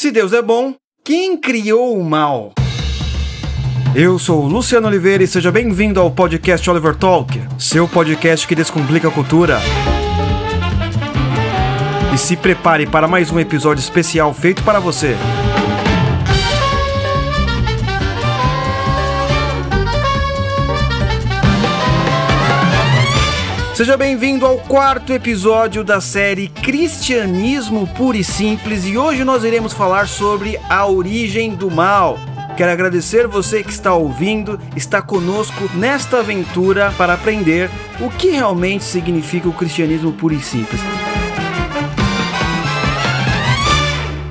Se Deus é bom, quem criou o mal? Eu sou Luciano Oliveira e seja bem-vindo ao podcast Oliver Talk, seu podcast que descomplica a cultura. E se prepare para mais um episódio especial feito para você. Seja bem-vindo ao quarto episódio da série Cristianismo Puro e Simples e hoje nós iremos falar sobre a origem do mal. Quero agradecer você que está ouvindo, está conosco nesta aventura para aprender o que realmente significa o cristianismo puro e simples.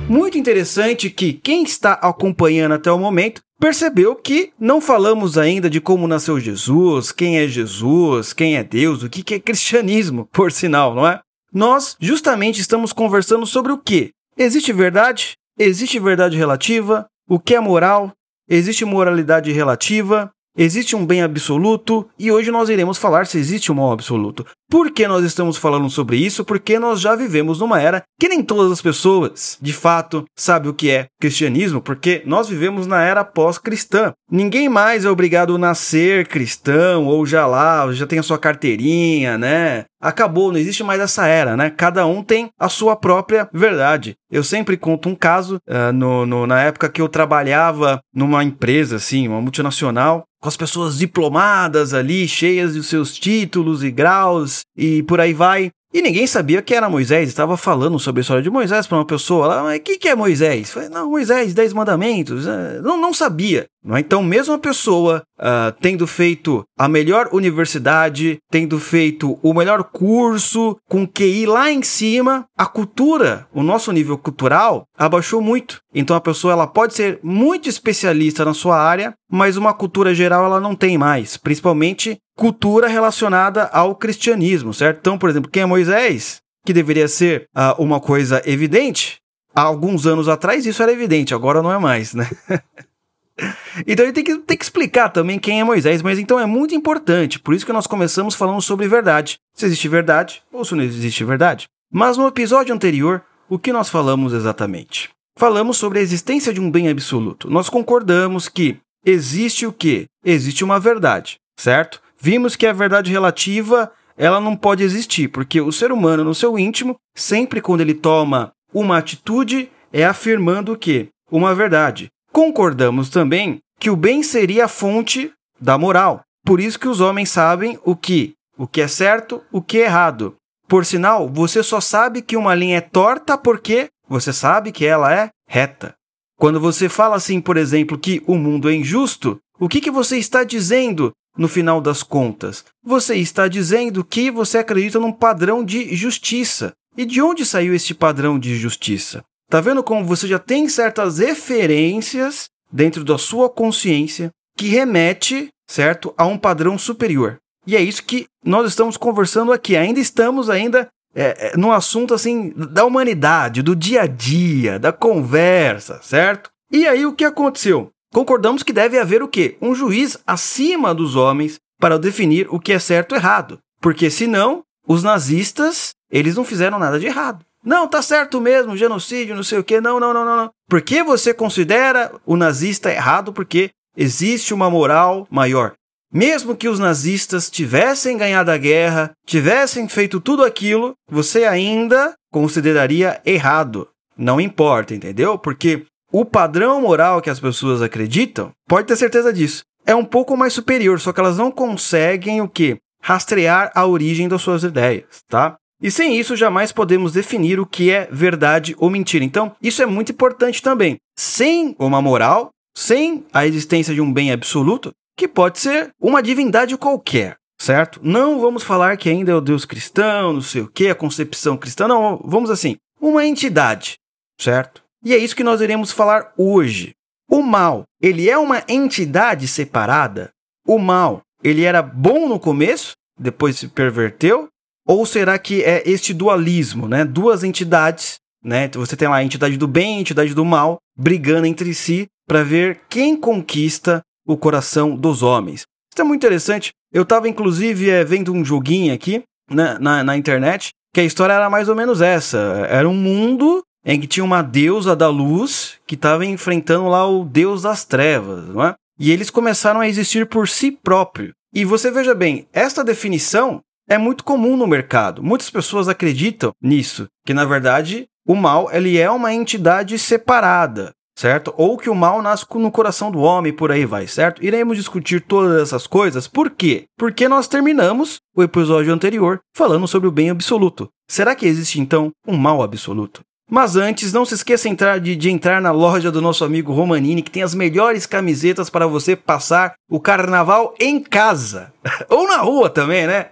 Muito interessante que quem está acompanhando até o momento percebeu que não falamos ainda de como nasceu Jesus, quem é Jesus, quem é Deus, o que é cristianismo, por sinal, não é? Nós justamente estamos conversando sobre o que? Existe verdade? Existe verdade relativa? O que é moral? Existe moralidade relativa? Existe um bem absoluto e hoje nós iremos falar se existe um mal absoluto. Por que nós estamos falando sobre isso? Porque nós já vivemos numa era que nem todas as pessoas, de fato, sabem o que é cristianismo, porque nós vivemos na era pós-cristã. Ninguém mais é obrigado a nascer cristão ou já lá, já tem a sua carteirinha, né? Acabou, não existe mais essa era, né? Cada um tem a sua própria verdade. Eu sempre conto um caso uh, no, no, na época que eu trabalhava numa empresa, assim, uma multinacional, com as pessoas diplomadas ali, cheias de seus títulos e graus e por aí vai. E ninguém sabia que era Moisés, estava falando sobre a história de Moisés para uma pessoa lá, mas o que, que é Moisés? Falei, não, Moisés, Dez Mandamentos. É, não, não sabia. É? Então, mesmo a pessoa uh, tendo feito a melhor universidade, tendo feito o melhor curso, com QI lá em cima, a cultura, o nosso nível cultural, abaixou muito. Então, a pessoa ela pode ser muito especialista na sua área, mas uma cultura geral ela não tem mais, principalmente cultura relacionada ao cristianismo, certo? Então, por exemplo, quem é Moisés, que deveria ser uh, uma coisa evidente, há alguns anos atrás isso era evidente, agora não é mais, né? Então ele tem que, tem que explicar também quem é Moisés, mas então é muito importante, por isso que nós começamos falando sobre verdade. Se existe verdade ou se não existe verdade. Mas no episódio anterior, o que nós falamos exatamente? Falamos sobre a existência de um bem absoluto. Nós concordamos que existe o quê? Existe uma verdade, certo? Vimos que a verdade relativa ela não pode existir, porque o ser humano, no seu íntimo, sempre quando ele toma uma atitude, é afirmando o quê? Uma verdade. Concordamos também que o bem seria a fonte da moral. Por isso que os homens sabem o que, o que é certo, o que é errado. Por sinal, você só sabe que uma linha é torta porque você sabe que ela é reta. Quando você fala assim, por exemplo, que o mundo é injusto, o que, que você está dizendo no final das contas? Você está dizendo que você acredita num padrão de justiça. E de onde saiu esse padrão de justiça? Tá vendo como você já tem certas referências dentro da sua consciência que remete, certo, a um padrão superior. E é isso que nós estamos conversando aqui. Ainda estamos ainda é, é, no assunto assim da humanidade, do dia a dia, da conversa, certo? E aí o que aconteceu? Concordamos que deve haver o quê? Um juiz acima dos homens para definir o que é certo e errado. Porque senão, os nazistas, eles não fizeram nada de errado. Não, tá certo mesmo, genocídio, não sei o quê. Não, não, não, não, não. Por que você considera o nazista errado? Porque existe uma moral maior. Mesmo que os nazistas tivessem ganhado a guerra, tivessem feito tudo aquilo, você ainda consideraria errado. Não importa, entendeu? Porque o padrão moral que as pessoas acreditam, pode ter certeza disso, é um pouco mais superior, só que elas não conseguem o quê? Rastrear a origem das suas ideias, tá? E sem isso, jamais podemos definir o que é verdade ou mentira. Então, isso é muito importante também. Sem uma moral, sem a existência de um bem absoluto, que pode ser uma divindade qualquer, certo? Não vamos falar que ainda é o Deus cristão, não sei o que, a concepção cristã, não, vamos assim, uma entidade, certo? E é isso que nós iremos falar hoje. O mal, ele é uma entidade separada? O mal, ele era bom no começo, depois se perverteu? Ou será que é este dualismo, né? Duas entidades, né? Você tem lá a entidade do bem e a entidade do mal brigando entre si para ver quem conquista o coração dos homens. Isso é muito interessante. Eu estava, inclusive, é, vendo um joguinho aqui né, na, na internet que a história era mais ou menos essa. Era um mundo em que tinha uma deusa da luz que estava enfrentando lá o deus das trevas, não é? E eles começaram a existir por si próprio. E você veja bem, esta definição é muito comum no mercado. Muitas pessoas acreditam nisso, que na verdade o mal ele é uma entidade separada, certo? Ou que o mal nasce no coração do homem, por aí vai, certo? Iremos discutir todas essas coisas. Por quê? Porque nós terminamos o episódio anterior falando sobre o bem absoluto. Será que existe então um mal absoluto? Mas antes, não se esqueça de, de, entrar na loja do nosso amigo Romanini, que tem as melhores camisetas para você passar o carnaval em casa. Ou na rua também, né?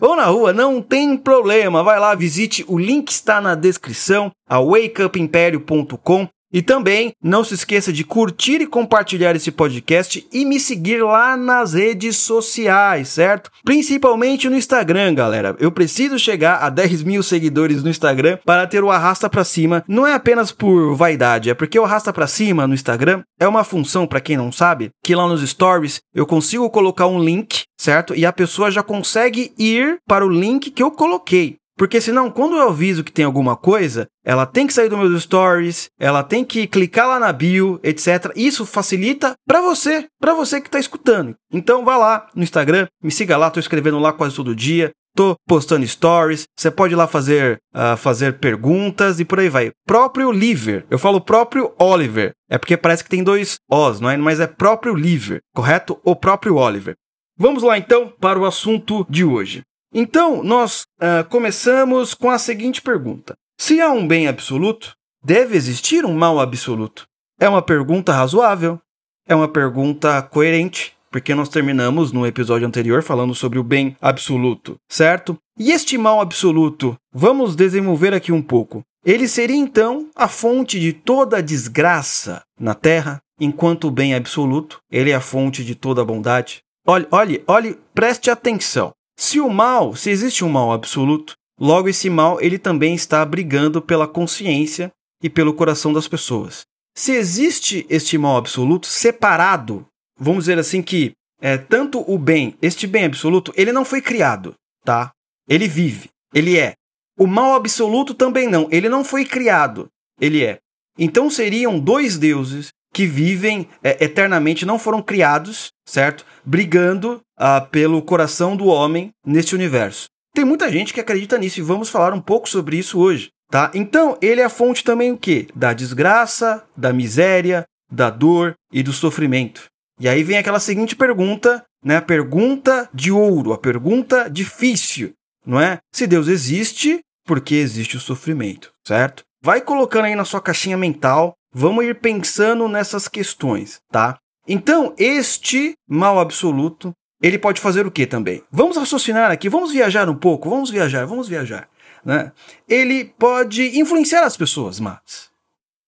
Ou na rua, não tem problema. Vai lá, visite, o link está na descrição, a wakeupimpério.com. E também não se esqueça de curtir e compartilhar esse podcast e me seguir lá nas redes sociais, certo? Principalmente no Instagram, galera. Eu preciso chegar a 10 mil seguidores no Instagram para ter o arrasta para cima. Não é apenas por vaidade, é porque o arrasta para cima no Instagram é uma função, para quem não sabe, que lá nos stories eu consigo colocar um link, certo? E a pessoa já consegue ir para o link que eu coloquei. Porque senão, quando eu aviso que tem alguma coisa, ela tem que sair dos meus stories, ela tem que clicar lá na bio, etc. Isso facilita para você, para você que está escutando. Então vá lá no Instagram, me siga lá, tô escrevendo lá quase todo dia. Tô postando stories, você pode ir lá fazer, uh, fazer perguntas e por aí vai. Próprio Liver, eu falo próprio Oliver, é porque parece que tem dois Os, não é? Mas é próprio Liver, correto? O próprio Oliver. Vamos lá então para o assunto de hoje. Então, nós uh, começamos com a seguinte pergunta: Se há um bem absoluto, deve existir um mal absoluto? É uma pergunta razoável, é uma pergunta coerente, porque nós terminamos no episódio anterior falando sobre o bem absoluto, certo? E este mal absoluto, vamos desenvolver aqui um pouco. Ele seria então a fonte de toda a desgraça na Terra, enquanto o bem absoluto, ele é a fonte de toda a bondade. Olhe, olhe, olhe, preste atenção. Se o mal, se existe um mal absoluto, logo esse mal ele também está brigando pela consciência e pelo coração das pessoas. Se existe este mal absoluto separado, vamos dizer assim que é, tanto o bem, este bem absoluto, ele não foi criado, tá? Ele vive, ele é. O mal absoluto também não, ele não foi criado, ele é. Então seriam dois deuses que vivem é, eternamente, não foram criados, certo? Brigando uh, pelo coração do homem neste universo. Tem muita gente que acredita nisso e vamos falar um pouco sobre isso hoje, tá? Então, ele é a fonte também o quê? Da desgraça, da miséria, da dor e do sofrimento. E aí vem aquela seguinte pergunta, né? A pergunta de ouro, a pergunta difícil, não é? Se Deus existe, por que existe o sofrimento, certo? Vai colocando aí na sua caixinha mental Vamos ir pensando nessas questões, tá? Então, este mal absoluto, ele pode fazer o que também? Vamos raciocinar aqui, vamos viajar um pouco, vamos viajar, vamos viajar. Né? Ele pode influenciar as pessoas mas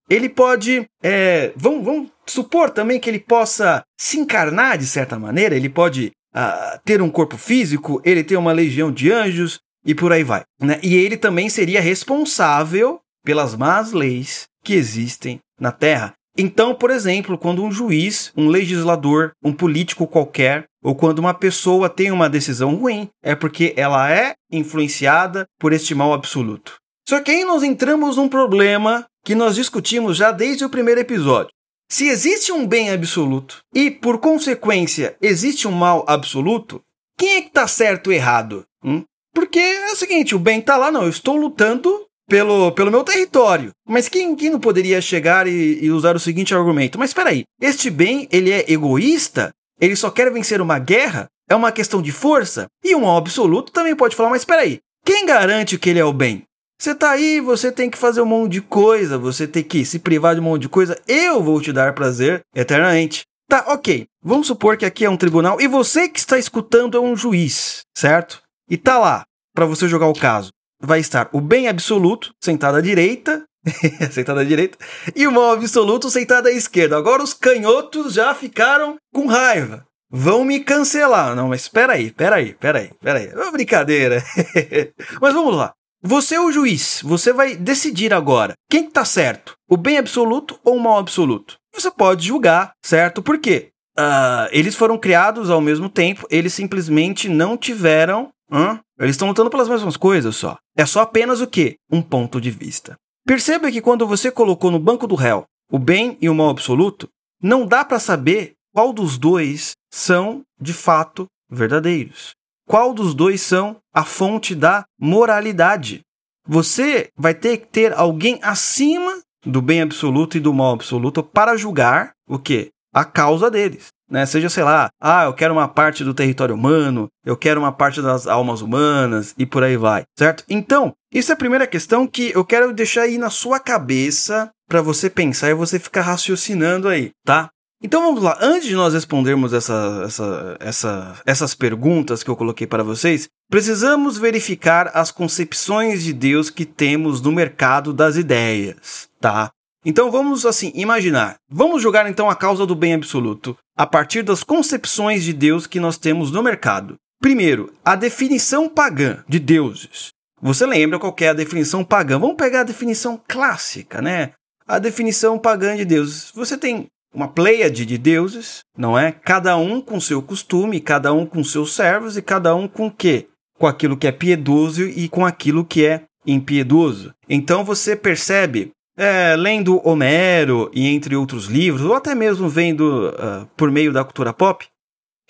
Ele pode. É, vamos, vamos supor também que ele possa se encarnar de certa maneira, ele pode uh, ter um corpo físico, ele tem uma legião de anjos e por aí vai. Né? E ele também seria responsável pelas más leis que existem na Terra. Então, por exemplo, quando um juiz, um legislador, um político qualquer, ou quando uma pessoa tem uma decisão ruim, é porque ela é influenciada por este mal absoluto. Só que aí nós entramos num problema que nós discutimos já desde o primeiro episódio. Se existe um bem absoluto e, por consequência, existe um mal absoluto, quem é que está certo ou errado? Hum? Porque é o seguinte, o bem está lá, não, eu estou lutando pelo, pelo meu território. Mas quem, quem não poderia chegar e, e usar o seguinte argumento? Mas espera aí, este bem, ele é egoísta? Ele só quer vencer uma guerra? É uma questão de força? E um absoluto também pode falar, mas espera aí, quem garante que ele é o bem? Você tá aí, você tem que fazer um monte de coisa, você tem que se privar de um monte de coisa, eu vou te dar prazer eternamente. Tá, ok. Vamos supor que aqui é um tribunal e você que está escutando é um juiz, certo? E tá lá para você jogar o caso vai estar o bem absoluto, sentado à direita, sentado à direita, e o mal absoluto, sentado à esquerda. Agora os canhotos já ficaram com raiva. Vão me cancelar. Não, mas espera aí, espera aí, espera aí, espera aí. É uma brincadeira. mas vamos lá. Você é o juiz, você vai decidir agora quem está certo, o bem absoluto ou o mal absoluto. Você pode julgar, certo? Por quê? Uh, eles foram criados ao mesmo tempo, eles simplesmente não tiveram Hã? Eles estão lutando pelas mesmas coisas só. É só apenas o quê? Um ponto de vista. Perceba que quando você colocou no banco do réu o bem e o mal absoluto, não dá para saber qual dos dois são de fato verdadeiros. Qual dos dois são a fonte da moralidade? Você vai ter que ter alguém acima do bem absoluto e do mal absoluto para julgar o quê? A causa deles. Né? Seja, sei lá, ah, eu quero uma parte do território humano, eu quero uma parte das almas humanas e por aí vai, certo? Então, isso é a primeira questão que eu quero deixar aí na sua cabeça para você pensar e você ficar raciocinando aí, tá? Então vamos lá, antes de nós respondermos essa, essa, essa, essas perguntas que eu coloquei para vocês, precisamos verificar as concepções de Deus que temos no mercado das ideias, tá? Então vamos assim imaginar. Vamos jogar então a causa do bem absoluto a partir das concepções de Deus que nós temos no mercado. Primeiro, a definição pagã de deuses. Você lembra qual é a definição pagã? Vamos pegar a definição clássica, né? A definição pagã de deuses. Você tem uma pleiade de deuses, não é? Cada um com seu costume, cada um com seus servos e cada um com o quê? Com aquilo que é piedoso e com aquilo que é impiedoso. Então você percebe, é, lendo Homero e entre outros livros, ou até mesmo vendo uh, por meio da cultura pop,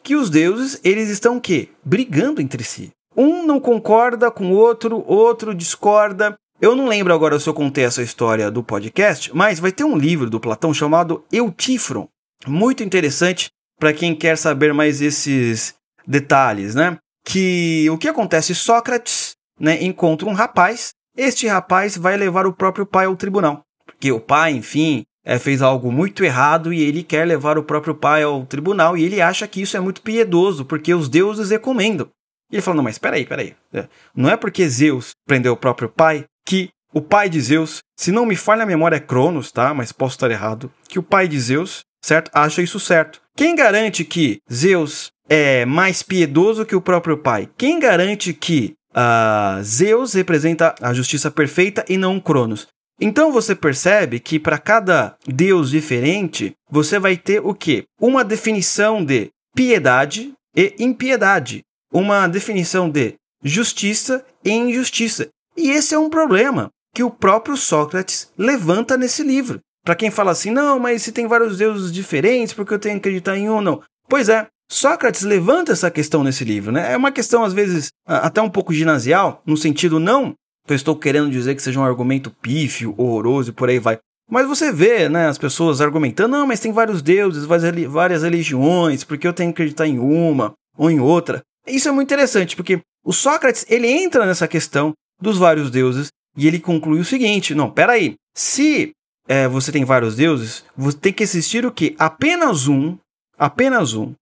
que os deuses eles estão o quê? Brigando entre si. Um não concorda com o outro, outro discorda, eu não lembro agora se eu contei essa história do podcast, mas vai ter um livro do Platão chamado Eutífron, muito interessante para quem quer saber mais esses detalhes, né? Que o que acontece? Sócrates, né, encontra um rapaz. Este rapaz vai levar o próprio pai ao tribunal, porque o pai, enfim, é, fez algo muito errado e ele quer levar o próprio pai ao tribunal e ele acha que isso é muito piedoso, porque os deuses recomendam. E ele fala: não, mas peraí, peraí. É, não é porque Zeus prendeu o próprio pai que o pai de Zeus, se não me falha a memória é Cronos, tá? Mas posso estar errado, que o pai de Zeus, certo? Acha isso certo. Quem garante que Zeus é mais piedoso que o próprio pai? Quem garante que uh, Zeus representa a justiça perfeita e não Cronos? Então você percebe que para cada deus diferente, você vai ter o quê? Uma definição de piedade e impiedade, uma definição de justiça e injustiça. E esse é um problema que o próprio Sócrates levanta nesse livro. Para quem fala assim, não, mas se tem vários deuses diferentes, porque eu tenho que acreditar em um não? Pois é, Sócrates levanta essa questão nesse livro, né? É uma questão, às vezes, até um pouco ginasial, no sentido não que eu estou querendo dizer que seja um argumento pífio, horroroso e por aí vai. Mas você vê, né, as pessoas argumentando, não, mas tem vários deuses, várias religiões, porque eu tenho que acreditar em uma ou em outra. Isso é muito interessante, porque o Sócrates, ele entra nessa questão dos vários deuses e ele conclui o seguinte: não, peraí, se é, você tem vários deuses, você tem que existir o quê? Apenas um, apenas um,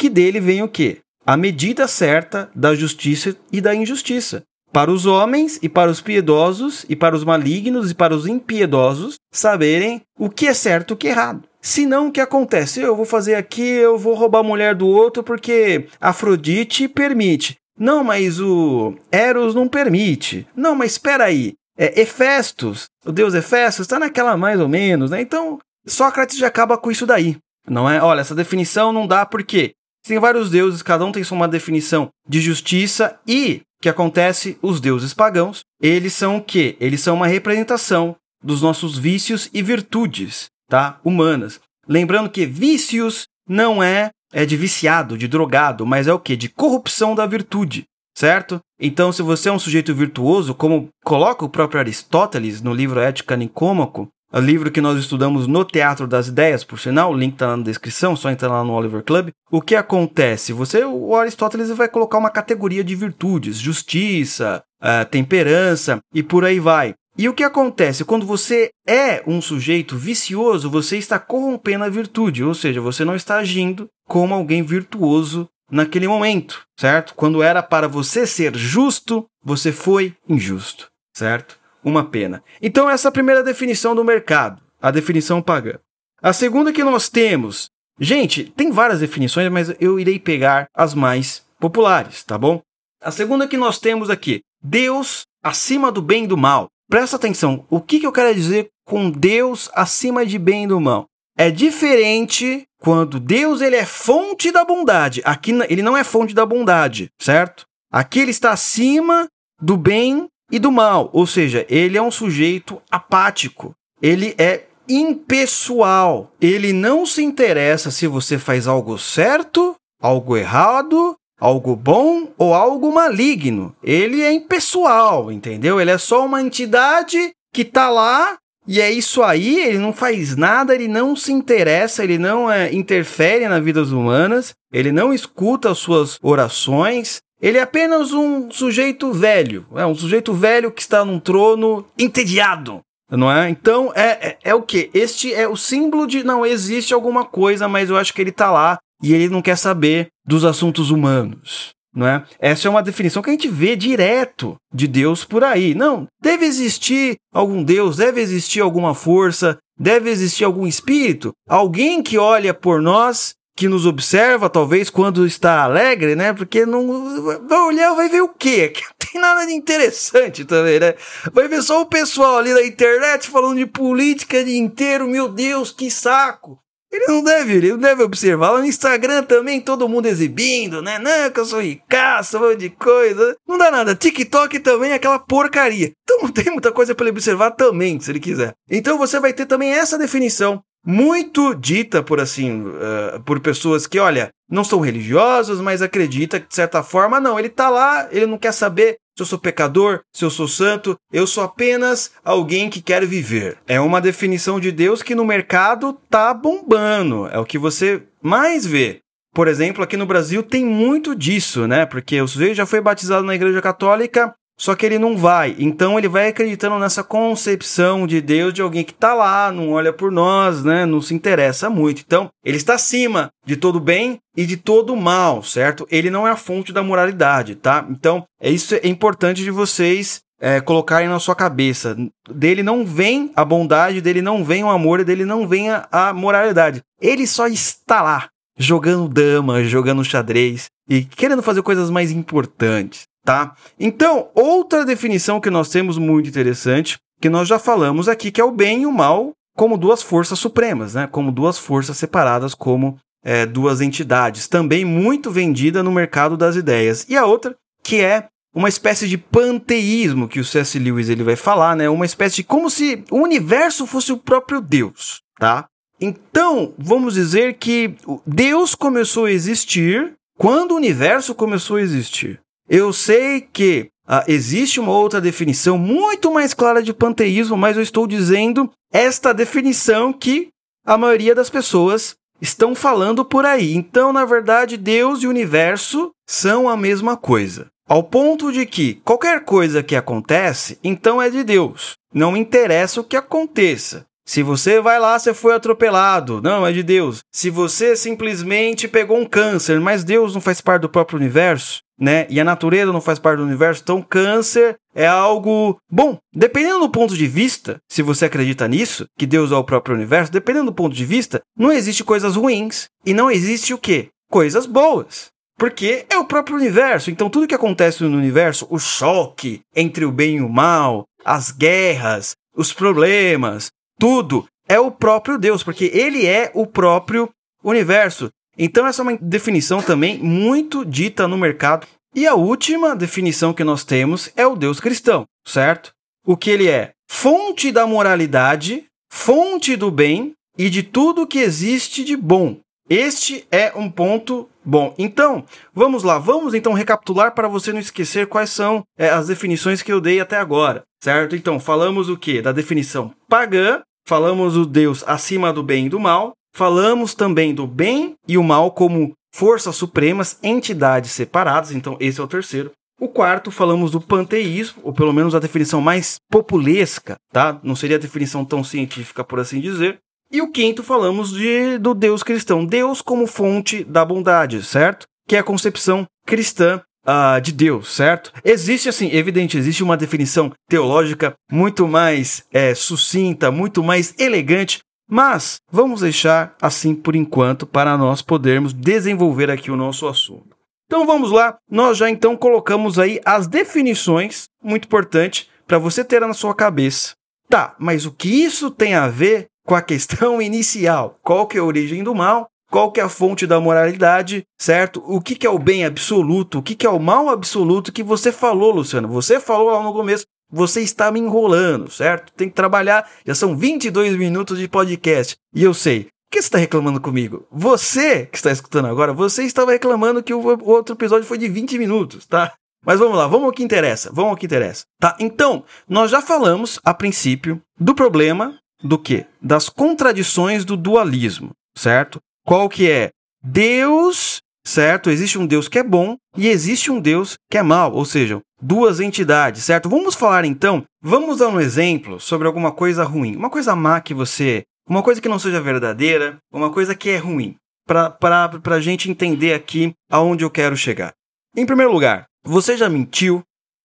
que dele vem o quê? A medida certa da justiça e da injustiça. Para os homens e para os piedosos e para os malignos e para os impiedosos saberem o que é certo e o que é errado. Se não, o que acontece? Eu vou fazer aqui, eu vou roubar a mulher do outro porque Afrodite permite. Não, mas o Eros não permite. Não, mas espera aí. É, Hefestos, o deus Hefestos, está naquela mais ou menos, né? Então, Sócrates já acaba com isso daí. Não é? Olha, essa definição não dá porque tem vários deuses, cada um tem sua uma definição de justiça e que acontece? Os deuses pagãos, eles são o quê? Eles são uma representação dos nossos vícios e virtudes, tá? Humanas. Lembrando que vícios não é é de viciado, de drogado, mas é o que? De corrupção da virtude, certo? Então, se você é um sujeito virtuoso, como coloca o próprio Aristóteles no livro Ética Nicômaco, o livro que nós estudamos no Teatro das Ideias, por sinal, o link está na descrição, só entrar lá no Oliver Club. O que acontece? Você, o Aristóteles vai colocar uma categoria de virtudes, justiça, uh, temperança e por aí vai. E o que acontece? Quando você é um sujeito vicioso, você está corrompendo a virtude, ou seja, você não está agindo como alguém virtuoso naquele momento, certo? Quando era para você ser justo, você foi injusto, certo? Uma pena. Então, essa é a primeira definição do mercado, a definição pagã. A segunda que nós temos. Gente, tem várias definições, mas eu irei pegar as mais populares, tá bom? A segunda que nós temos aqui: Deus acima do bem e do mal. Presta atenção, o que, que eu quero dizer com Deus acima de bem e do mal? É diferente quando Deus ele é fonte da bondade. Aqui ele não é fonte da bondade, certo? Aqui ele está acima do bem e do mal, ou seja, ele é um sujeito apático. Ele é impessoal. Ele não se interessa se você faz algo certo, algo errado, algo bom ou algo maligno. Ele é impessoal, entendeu? Ele é só uma entidade que tá lá e é isso aí, ele não faz nada, ele não se interessa, ele não é, interfere na vida humanas, ele não escuta as suas orações, ele é apenas um sujeito velho, é um sujeito velho que está num trono entediado, não é? Então é, é, é o que? Este é o símbolo de não existe alguma coisa, mas eu acho que ele está lá e ele não quer saber dos assuntos humanos. Não é? Essa é uma definição que a gente vê direto de Deus por aí. Não, deve existir algum Deus, deve existir alguma força, deve existir algum espírito, alguém que olha por nós, que nos observa, talvez, quando está alegre, né? Porque não vai olhar, vai ver o quê? Que não tem nada de interessante também, né? Vai ver só o pessoal ali na internet falando de política o dia inteiro, meu Deus, que saco! Ele não deve, ele não deve observar. Lá no Instagram também, todo mundo exibindo, né? Não, que eu sou ricaço, um monte de coisa. Não dá nada. TikTok também é aquela porcaria. Então não tem muita coisa para ele observar também, se ele quiser. Então você vai ter também essa definição muito dita por assim, uh, por pessoas que, olha, não são religiosos, mas acredita que de certa forma, não, ele tá lá, ele não quer saber se eu sou pecador, se eu sou santo, eu sou apenas alguém que quer viver. É uma definição de Deus que no mercado tá bombando, é o que você mais vê. Por exemplo, aqui no Brasil tem muito disso, né? Porque o sujeito já foi batizado na Igreja Católica, só que ele não vai. Então ele vai acreditando nessa concepção de Deus de alguém que está lá, não olha por nós, né? Não se interessa muito. Então, ele está acima de todo bem e de todo mal, certo? Ele não é a fonte da moralidade, tá? Então, é isso é importante de vocês é, colocarem na sua cabeça. Dele não vem a bondade, dele não vem o amor, dele não vem a, a moralidade. Ele só está lá, jogando dama, jogando xadrez e querendo fazer coisas mais importantes tá? Então, outra definição que nós temos muito interessante, que nós já falamos aqui, que é o bem e o mal como duas forças supremas, né? Como duas forças separadas, como é, duas entidades, também muito vendida no mercado das ideias. E a outra, que é uma espécie de panteísmo que o C.S. Lewis ele vai falar, né? Uma espécie de como se o universo fosse o próprio Deus, tá? Então, vamos dizer que Deus começou a existir quando o universo começou a existir. Eu sei que ah, existe uma outra definição muito mais clara de panteísmo, mas eu estou dizendo esta definição que a maioria das pessoas estão falando por aí. Então, na verdade, Deus e o universo são a mesma coisa. Ao ponto de que qualquer coisa que acontece, então é de Deus. Não interessa o que aconteça. Se você vai lá, você foi atropelado, não, é de Deus. Se você simplesmente pegou um câncer, mas Deus não faz parte do próprio universo, né? E a natureza não faz parte do universo, então câncer é algo bom. Dependendo do ponto de vista, se você acredita nisso, que Deus é o próprio universo, dependendo do ponto de vista, não existe coisas ruins e não existe o quê? Coisas boas. Porque é o próprio universo. Então, tudo que acontece no universo, o choque entre o bem e o mal, as guerras, os problemas, tudo é o próprio Deus, porque ele é o próprio universo. Então, essa é uma definição também muito dita no mercado. E a última definição que nós temos é o Deus cristão, certo? O que ele é? Fonte da moralidade, fonte do bem e de tudo que existe de bom. Este é um ponto bom. Então, vamos lá, vamos então recapitular para você não esquecer quais são é, as definições que eu dei até agora, certo? Então, falamos o que? Da definição pagã, falamos o Deus acima do bem e do mal, falamos também do bem e o mal como forças supremas, entidades separadas, então esse é o terceiro. O quarto, falamos do panteísmo, ou pelo menos a definição mais populesca, tá? Não seria a definição tão científica, por assim dizer. E o quinto, falamos de, do Deus cristão, Deus como fonte da bondade, certo? Que é a concepção cristã uh, de Deus, certo? Existe, assim, evidente, existe uma definição teológica muito mais é, sucinta, muito mais elegante, mas vamos deixar assim por enquanto para nós podermos desenvolver aqui o nosso assunto. Então vamos lá, nós já então colocamos aí as definições, muito importante, para você ter na sua cabeça. Tá, mas o que isso tem a ver com a questão inicial? Qual que é a origem do mal? qual que é a fonte da moralidade, certo? O que, que é o bem absoluto, o que, que é o mal absoluto que você falou, Luciano. Você falou lá no começo você está me enrolando, certo? Tem que trabalhar, já são 22 minutos de podcast. E eu sei, por que você está reclamando comigo? Você que está escutando agora, você estava reclamando que o outro episódio foi de 20 minutos, tá? Mas vamos lá, vamos ao que interessa, vamos ao que interessa. Tá? Então, nós já falamos a princípio do problema do que? Das contradições do dualismo, certo? Qual que é? Deus, certo? Existe um Deus que é bom e existe um Deus que é mal, ou seja, duas entidades, certo? Vamos falar então, vamos dar um exemplo sobre alguma coisa ruim, uma coisa má que você, uma coisa que não seja verdadeira, uma coisa que é ruim, para a gente entender aqui aonde eu quero chegar. Em primeiro lugar, você já mentiu?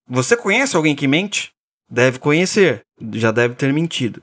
Você conhece alguém que mente? Deve conhecer, já deve ter mentido.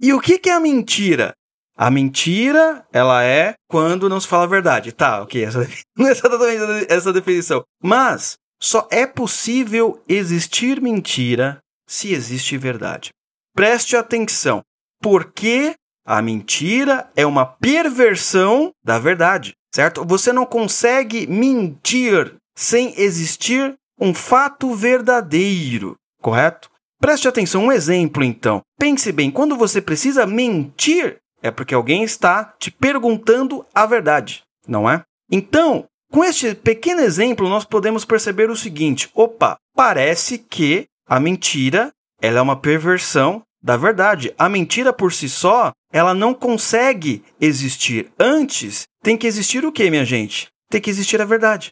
E o que, é a mentira? A mentira, ela é quando não se fala a verdade. Tá, ok, essa, é exatamente essa definição. Mas só é possível existir mentira se existe verdade. Preste atenção, porque a mentira é uma perversão da verdade, certo? Você não consegue mentir sem existir um fato verdadeiro, correto? Preste atenção, um exemplo então. Pense bem, quando você precisa mentir, é porque alguém está te perguntando a verdade, não é? Então, com este pequeno exemplo, nós podemos perceber o seguinte: opa, parece que a mentira ela é uma perversão da verdade. A mentira por si só, ela não consegue existir. Antes, tem que existir o que, minha gente? Tem que existir a verdade.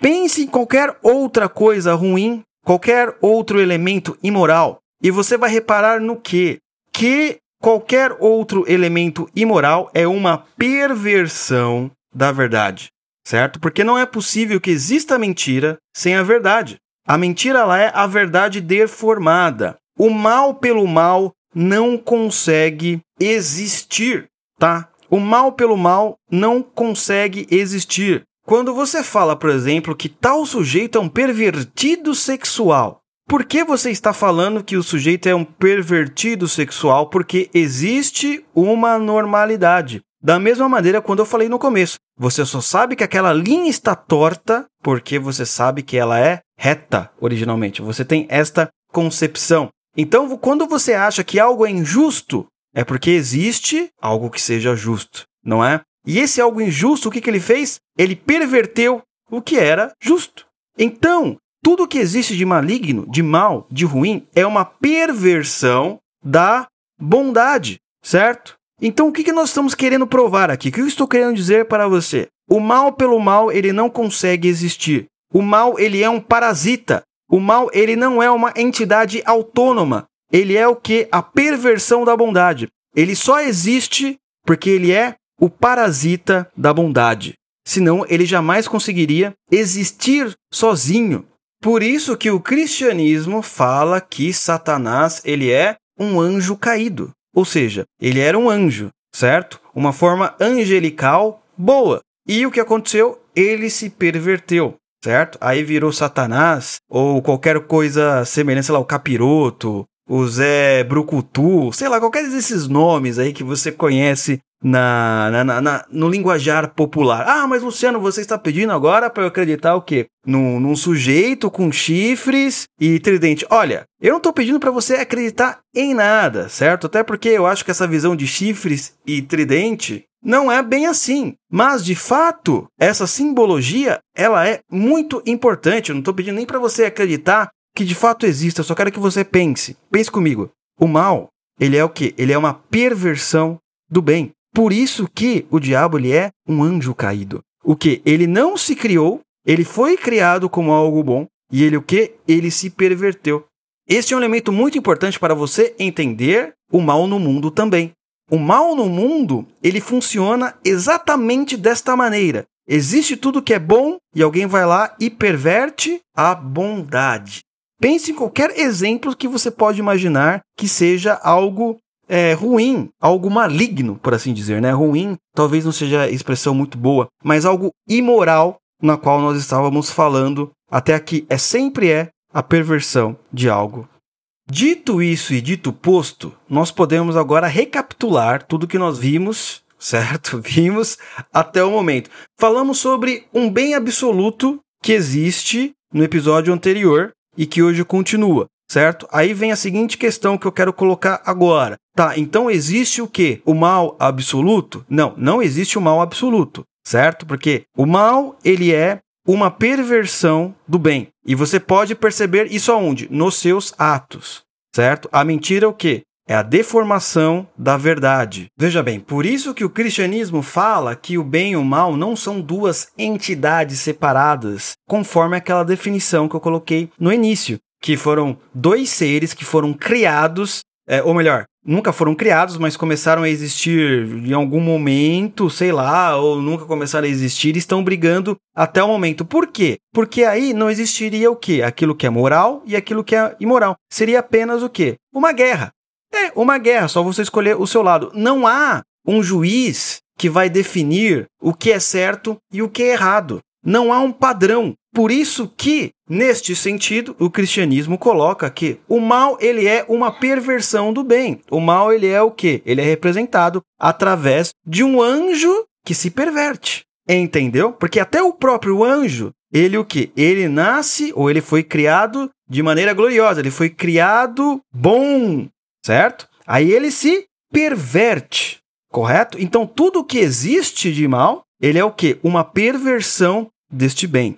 Pense em qualquer outra coisa ruim, qualquer outro elemento imoral, e você vai reparar no que? Que qualquer outro elemento imoral é uma perversão da verdade, certo? Porque não é possível que exista mentira sem a verdade. A mentira ela é a verdade deformada. O mal pelo mal não consegue existir, tá? O mal pelo mal não consegue existir. Quando você fala, por exemplo, que tal sujeito é um pervertido sexual, por que você está falando que o sujeito é um pervertido sexual? Porque existe uma normalidade. Da mesma maneira, quando eu falei no começo, você só sabe que aquela linha está torta porque você sabe que ela é reta originalmente. Você tem esta concepção. Então, quando você acha que algo é injusto, é porque existe algo que seja justo, não é? E esse algo injusto, o que, que ele fez? Ele perverteu o que era justo. Então, tudo que existe de maligno, de mal, de ruim, é uma perversão da bondade, certo? Então, o que, nós estamos querendo provar aqui? O que eu estou querendo dizer para você? O mal pelo mal, ele não consegue existir. O mal, ele é um parasita. O mal, ele não é uma entidade autônoma. Ele é o que? A perversão da bondade. Ele só existe porque ele é o parasita da bondade. Senão ele jamais conseguiria existir sozinho. Por isso que o cristianismo fala que Satanás ele é um anjo caído. Ou seja, ele era um anjo, certo? Uma forma angelical boa. E o que aconteceu? Ele se perverteu, certo? Aí virou Satanás ou qualquer coisa semelhante, sei lá, o capiroto, o Zé Brucutu, sei lá, qualquer desses nomes aí que você conhece na, na, na, no linguajar popular. Ah, mas Luciano, você está pedindo agora para eu acreditar o quê? Num, num, sujeito com chifres e tridente. Olha, eu não estou pedindo para você acreditar em nada, certo? Até porque eu acho que essa visão de chifres e tridente não é bem assim. Mas, de fato, essa simbologia, ela é muito importante. Eu não estou pedindo nem para você acreditar que de fato existe. Eu só quero que você pense. Pense comigo. O mal, ele é o quê? Ele é uma perversão do bem. Por isso que o diabo ele é um anjo caído. O que? Ele não se criou, ele foi criado como algo bom e ele o que? Ele se perverteu. Este é um elemento muito importante para você entender o mal no mundo também. O mal no mundo, ele funciona exatamente desta maneira. Existe tudo que é bom e alguém vai lá e perverte a bondade. Pense em qualquer exemplo que você pode imaginar que seja algo é, ruim, algo maligno, por assim dizer, né? Ruim talvez não seja expressão muito boa, mas algo imoral na qual nós estávamos falando até aqui. É sempre é a perversão de algo. Dito isso e dito posto, nós podemos agora recapitular tudo que nós vimos, certo? Vimos até o momento. Falamos sobre um bem absoluto que existe no episódio anterior e que hoje continua. Certo? Aí vem a seguinte questão que eu quero colocar agora. Tá, então existe o quê? O mal absoluto? Não, não existe o mal absoluto, certo? Porque o mal, ele é uma perversão do bem. E você pode perceber isso aonde? Nos seus atos, certo? A mentira é o quê? É a deformação da verdade. Veja bem, por isso que o cristianismo fala que o bem e o mal não são duas entidades separadas, conforme aquela definição que eu coloquei no início que foram dois seres que foram criados, é, ou melhor, nunca foram criados, mas começaram a existir em algum momento, sei lá, ou nunca começaram a existir e estão brigando até o momento. Por quê? Porque aí não existiria o quê? Aquilo que é moral e aquilo que é imoral. Seria apenas o quê? Uma guerra. É, uma guerra, só você escolher o seu lado. Não há um juiz que vai definir o que é certo e o que é errado. Não há um padrão. Por isso que, neste sentido, o cristianismo coloca que o mal ele é uma perversão do bem. O mal ele é o quê? Ele é representado através de um anjo que se perverte. Entendeu? Porque até o próprio anjo, ele o que? Ele nasce ou ele foi criado de maneira gloriosa, ele foi criado bom, certo? Aí ele se perverte, correto? Então tudo que existe de mal, ele é o que? Uma perversão deste bem.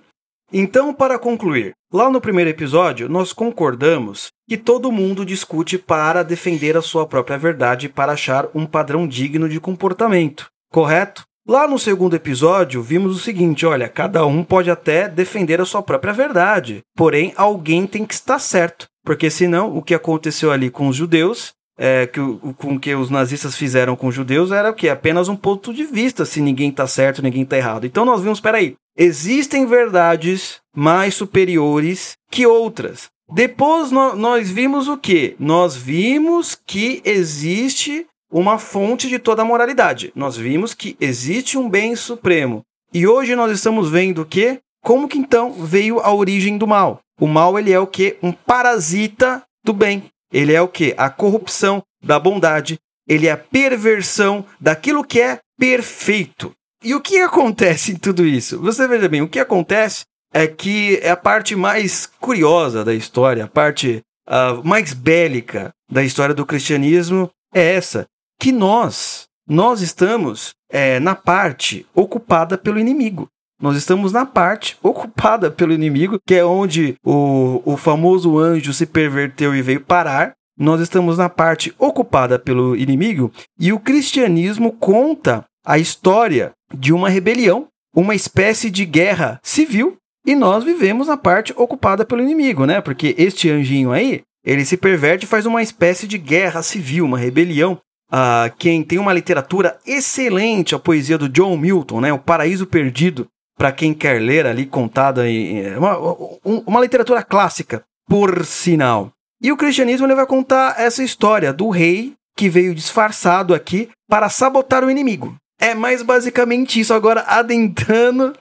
Então, para concluir, lá no primeiro episódio, nós concordamos que todo mundo discute para defender a sua própria verdade e para achar um padrão digno de comportamento, correto? Lá no segundo episódio, vimos o seguinte: olha, cada um pode até defender a sua própria verdade, porém alguém tem que estar certo, porque senão o que aconteceu ali com os judeus é, que com que os nazistas fizeram com os judeus era o que? Apenas um ponto de vista, se ninguém está certo, ninguém está errado. Então nós vimos, peraí, existem verdades mais superiores que outras. Depois no, nós vimos o que? Nós vimos que existe uma fonte de toda a moralidade. Nós vimos que existe um bem supremo. E hoje nós estamos vendo o que? Como que então veio a origem do mal? O mal ele é o que? Um parasita do bem. Ele é o que? A corrupção da bondade. Ele é a perversão daquilo que é perfeito. E o que acontece em tudo isso? Você veja bem, o que acontece é que é a parte mais curiosa da história, a parte uh, mais bélica da história do cristianismo é essa, que nós, nós estamos é, na parte ocupada pelo inimigo. Nós estamos na parte ocupada pelo inimigo, que é onde o, o famoso anjo se perverteu e veio parar. Nós estamos na parte ocupada pelo inimigo e o cristianismo conta a história de uma rebelião, uma espécie de guerra civil, e nós vivemos na parte ocupada pelo inimigo, né? Porque este anjinho aí, ele se perverte e faz uma espécie de guerra civil, uma rebelião. Uh, quem tem uma literatura excelente, a poesia do John Milton, né? O Paraíso Perdido, para quem quer ler ali contada em uma, uma literatura clássica, por sinal. E o cristianismo ele vai contar essa história do rei que veio disfarçado aqui para sabotar o inimigo. É mais basicamente isso, agora adentrando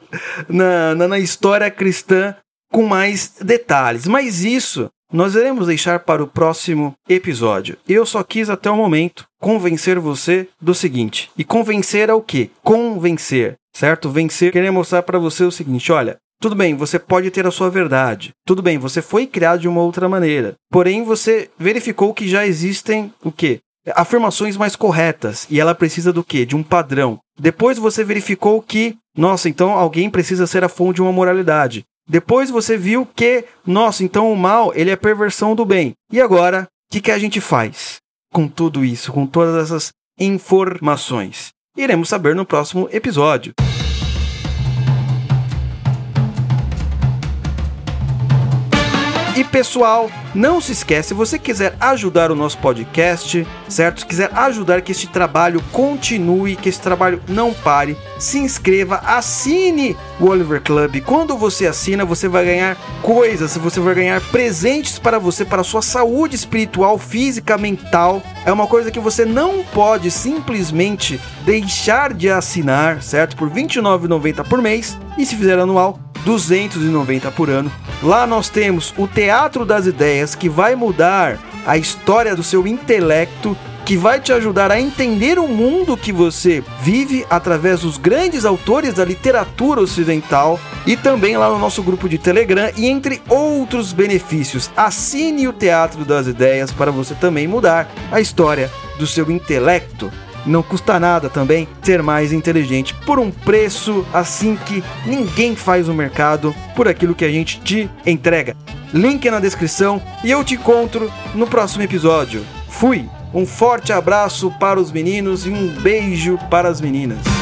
na, na, na história cristã com mais detalhes. Mas isso nós iremos deixar para o próximo episódio. Eu só quis até o momento convencer você do seguinte. E convencer é o quê? Convencer, certo? Vencer, querer mostrar para você o seguinte, olha, tudo bem, você pode ter a sua verdade. Tudo bem, você foi criado de uma outra maneira. Porém, você verificou que já existem o quê? Afirmações mais corretas. E ela precisa do quê? De um padrão. Depois você verificou que, nossa, então alguém precisa ser a fonte de uma moralidade. Depois você viu que, nossa, então o mal ele é perversão do bem. E agora, o que, que a gente faz com tudo isso, com todas essas informações? Iremos saber no próximo episódio. E pessoal, não se esquece, se você quiser ajudar o nosso podcast, certo? Se quiser ajudar que este trabalho continue, que esse trabalho não pare, se inscreva, assine o Oliver Club. Quando você assina, você vai ganhar coisas, você vai ganhar presentes para você, para a sua saúde espiritual, física, mental. É uma coisa que você não pode simplesmente deixar de assinar, certo? Por R$ 29,90 por mês. E se fizer anual, 290 por ano. Lá nós temos o Teatro das Ideias, que vai mudar a história do seu intelecto, que vai te ajudar a entender o mundo que você vive através dos grandes autores da literatura ocidental e também lá no nosso grupo de Telegram e entre outros benefícios. Assine o Teatro das Ideias para você também mudar a história do seu intelecto. Não custa nada também ser mais inteligente por um preço assim que ninguém faz no mercado por aquilo que a gente te entrega. Link na descrição e eu te encontro no próximo episódio. Fui! Um forte abraço para os meninos e um beijo para as meninas.